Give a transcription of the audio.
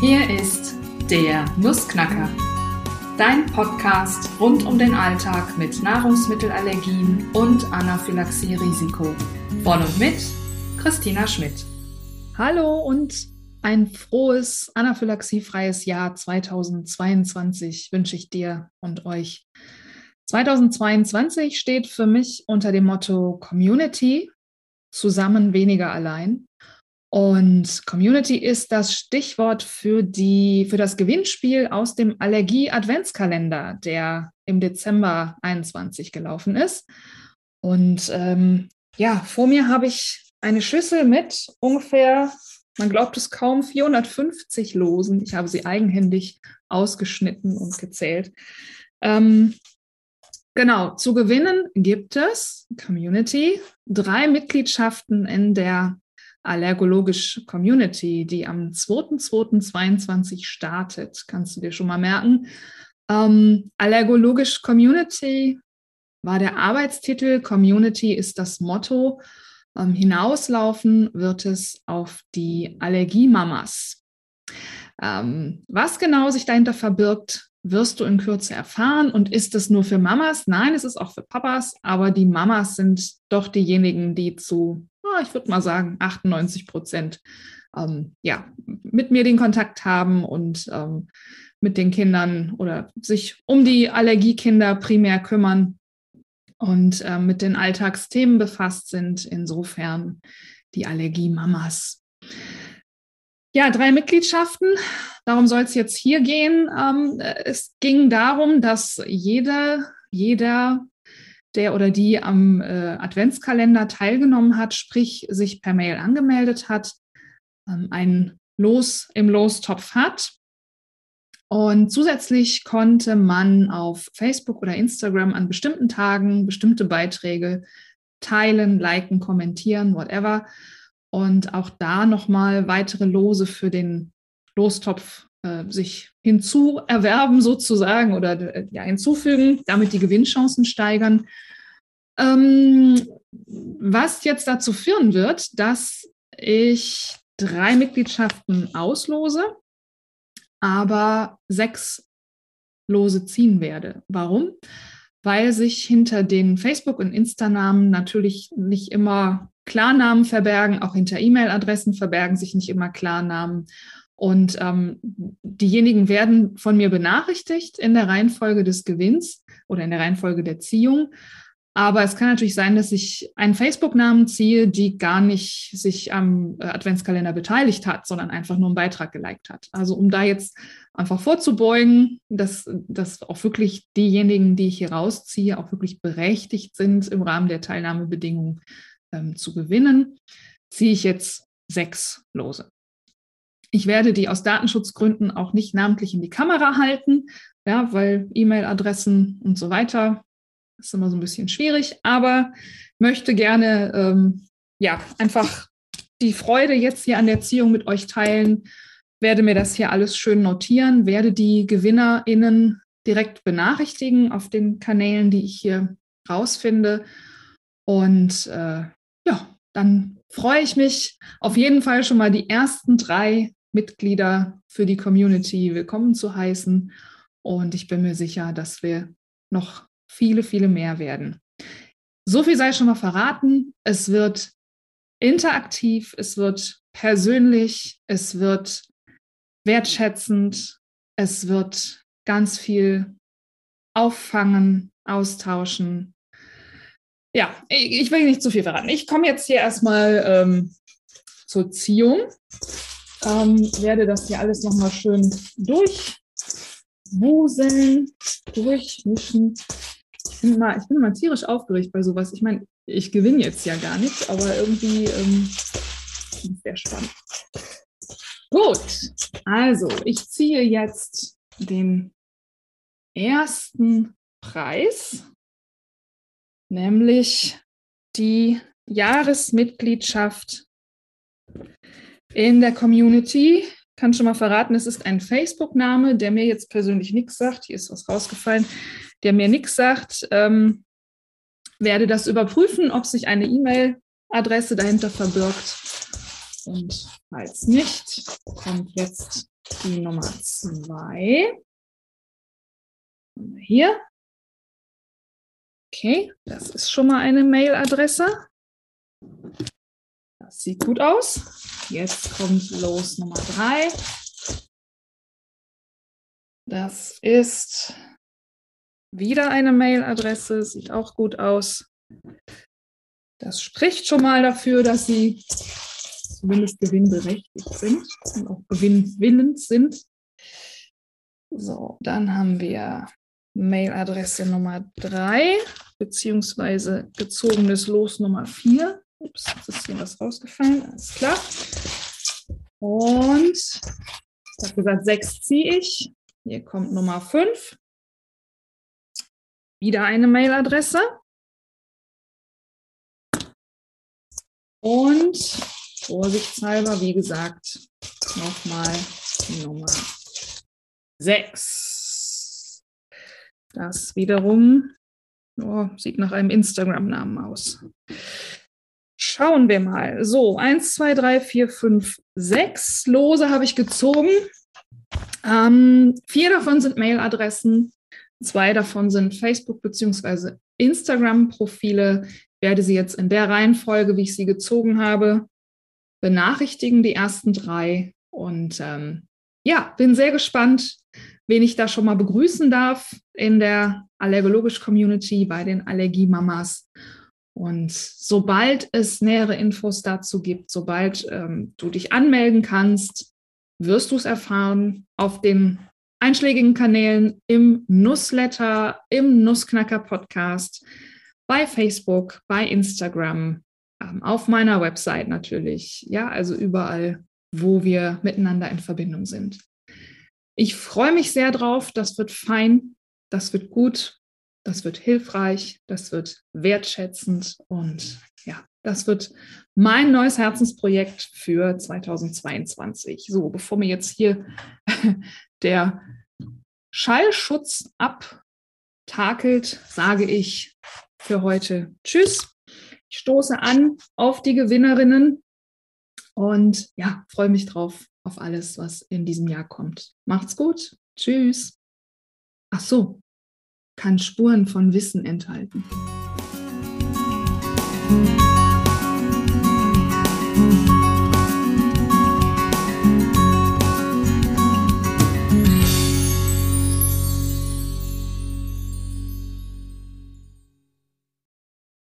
Hier ist der Nussknacker, dein Podcast rund um den Alltag mit Nahrungsmittelallergien und Anaphylaxie-Risiko. Von und mit Christina Schmidt. Hallo und ein frohes, anaphylaxiefreies Jahr 2022 wünsche ich dir und euch. 2022 steht für mich unter dem Motto Community, zusammen weniger allein. Und Community ist das Stichwort für, die, für das Gewinnspiel aus dem Allergie-Adventskalender, der im Dezember 21 gelaufen ist. Und ähm, ja, vor mir habe ich eine Schüssel mit ungefähr, man glaubt es kaum, 450 Losen. Ich habe sie eigenhändig ausgeschnitten und gezählt. Ähm, genau, zu gewinnen gibt es Community, drei Mitgliedschaften in der Allergologisch Community, die am 2.2.22 startet. Kannst du dir schon mal merken. Ähm, Allergologisch Community war der Arbeitstitel. Community ist das Motto. Ähm, hinauslaufen wird es auf die Allergiemamas. Ähm, was genau sich dahinter verbirgt, wirst du in Kürze erfahren. Und ist es nur für Mamas? Nein, es ist auch für Papas, aber die Mamas sind doch diejenigen, die zu ich würde mal sagen, 98 Prozent ähm, ja, mit mir den Kontakt haben und ähm, mit den Kindern oder sich um die Allergiekinder primär kümmern und äh, mit den Alltagsthemen befasst sind. Insofern die Allergiemamas. Ja, drei Mitgliedschaften. Darum soll es jetzt hier gehen. Ähm, es ging darum, dass jede, jeder der oder die am äh, Adventskalender teilgenommen hat, sprich sich per Mail angemeldet hat, ähm, ein Los im Lostopf hat. Und zusätzlich konnte man auf Facebook oder Instagram an bestimmten Tagen bestimmte Beiträge teilen, liken, kommentieren, whatever. Und auch da nochmal weitere Lose für den Lostopf äh, sich hinzuerwerben sozusagen oder äh, ja, hinzufügen, damit die Gewinnchancen steigern. Ähm, was jetzt dazu führen wird, dass ich drei Mitgliedschaften auslose, aber sechs Lose ziehen werde. Warum? Weil sich hinter den Facebook- und Insta-Namen natürlich nicht immer Klarnamen verbergen, auch hinter E-Mail-Adressen verbergen sich nicht immer Klarnamen. Und ähm, diejenigen werden von mir benachrichtigt in der Reihenfolge des Gewinns oder in der Reihenfolge der Ziehung. Aber es kann natürlich sein, dass ich einen Facebook-Namen ziehe, die gar nicht sich am äh, Adventskalender beteiligt hat, sondern einfach nur einen Beitrag geliked hat. Also um da jetzt einfach vorzubeugen, dass, dass auch wirklich diejenigen, die ich hier rausziehe, auch wirklich berechtigt sind, im Rahmen der Teilnahmebedingungen ähm, zu gewinnen, ziehe ich jetzt sechs Lose. Ich werde die aus Datenschutzgründen auch nicht namentlich in die Kamera halten, ja, weil E-Mail-Adressen und so weiter ist immer so ein bisschen schwierig, aber möchte gerne ähm, ja einfach die Freude jetzt hier an der Erziehung mit euch teilen, werde mir das hier alles schön notieren, werde die GewinnerInnen direkt benachrichtigen auf den Kanälen, die ich hier rausfinde. Und äh, ja, dann freue ich mich auf jeden Fall schon mal die ersten drei Mitglieder für die Community willkommen zu heißen. Und ich bin mir sicher, dass wir noch viele, viele mehr werden. So viel sei schon mal verraten. Es wird interaktiv, es wird persönlich, es wird wertschätzend, es wird ganz viel auffangen, austauschen. Ja, ich, will nicht zu viel verraten. Ich komme jetzt hier erstmal ähm, zur Ziehung ähm, werde das hier alles nochmal schön durchwuseln, durchmischen. Ich bin, mal, ich bin mal tierisch aufgeregt bei sowas. Ich meine, ich gewinne jetzt ja gar nichts, aber irgendwie ähm, sehr spannend. Gut, also ich ziehe jetzt den ersten Preis, nämlich die Jahresmitgliedschaft in der Community. Kann schon mal verraten, es ist ein Facebook-Name, der mir jetzt persönlich nichts sagt. Hier ist was rausgefallen, der mir nichts sagt. Ähm, werde das überprüfen, ob sich eine E-Mail-Adresse dahinter verbirgt. Und falls nicht, kommt jetzt die Nummer zwei. Hier. Okay, das ist schon mal eine Mailadresse. Das sieht gut aus. Jetzt kommt los Nummer drei. Das ist wieder eine Mailadresse, sieht auch gut aus. Das spricht schon mal dafür, dass Sie zumindest gewinnberechtigt sind und auch gewinnwillend sind. So, dann haben wir Mailadresse Nummer 3 beziehungsweise gezogenes Los Nummer 4. Ups, jetzt ist hier was rausgefallen, alles klar. Und ich habe gesagt, 6 ziehe ich. Hier kommt Nummer 5. Wieder eine Mailadresse. Und vorsichtshalber, wie gesagt, nochmal Nummer 6. Das wiederum oh, sieht nach einem Instagram-Namen aus. Schauen wir mal. So, 1, 2, 3, 4, 5, 6 Lose habe ich gezogen. Ähm, vier davon sind Mailadressen, zwei davon sind Facebook- bzw. Instagram-Profile. Ich werde sie jetzt in der Reihenfolge, wie ich sie gezogen habe, benachrichtigen, die ersten drei. Und ähm, ja, bin sehr gespannt, wen ich da schon mal begrüßen darf in der Allergologisch-Community bei den Allergiemamas. Und sobald es nähere Infos dazu gibt, sobald ähm, du dich anmelden kannst, wirst du es erfahren auf den einschlägigen Kanälen im Newsletter, im Nussknacker Podcast, bei Facebook, bei Instagram, ähm, auf meiner Website natürlich. Ja, also überall, wo wir miteinander in Verbindung sind. Ich freue mich sehr drauf. Das wird fein. Das wird gut. Das wird hilfreich. Das wird wertschätzend. Und ja, das wird mein neues Herzensprojekt für 2022. So, bevor mir jetzt hier der Schallschutz abtakelt, sage ich für heute Tschüss. Ich stoße an auf die Gewinnerinnen und ja, freue mich drauf auf alles, was in diesem Jahr kommt. Macht's gut. Tschüss. Ach so, kann Spuren von Wissen enthalten. Musik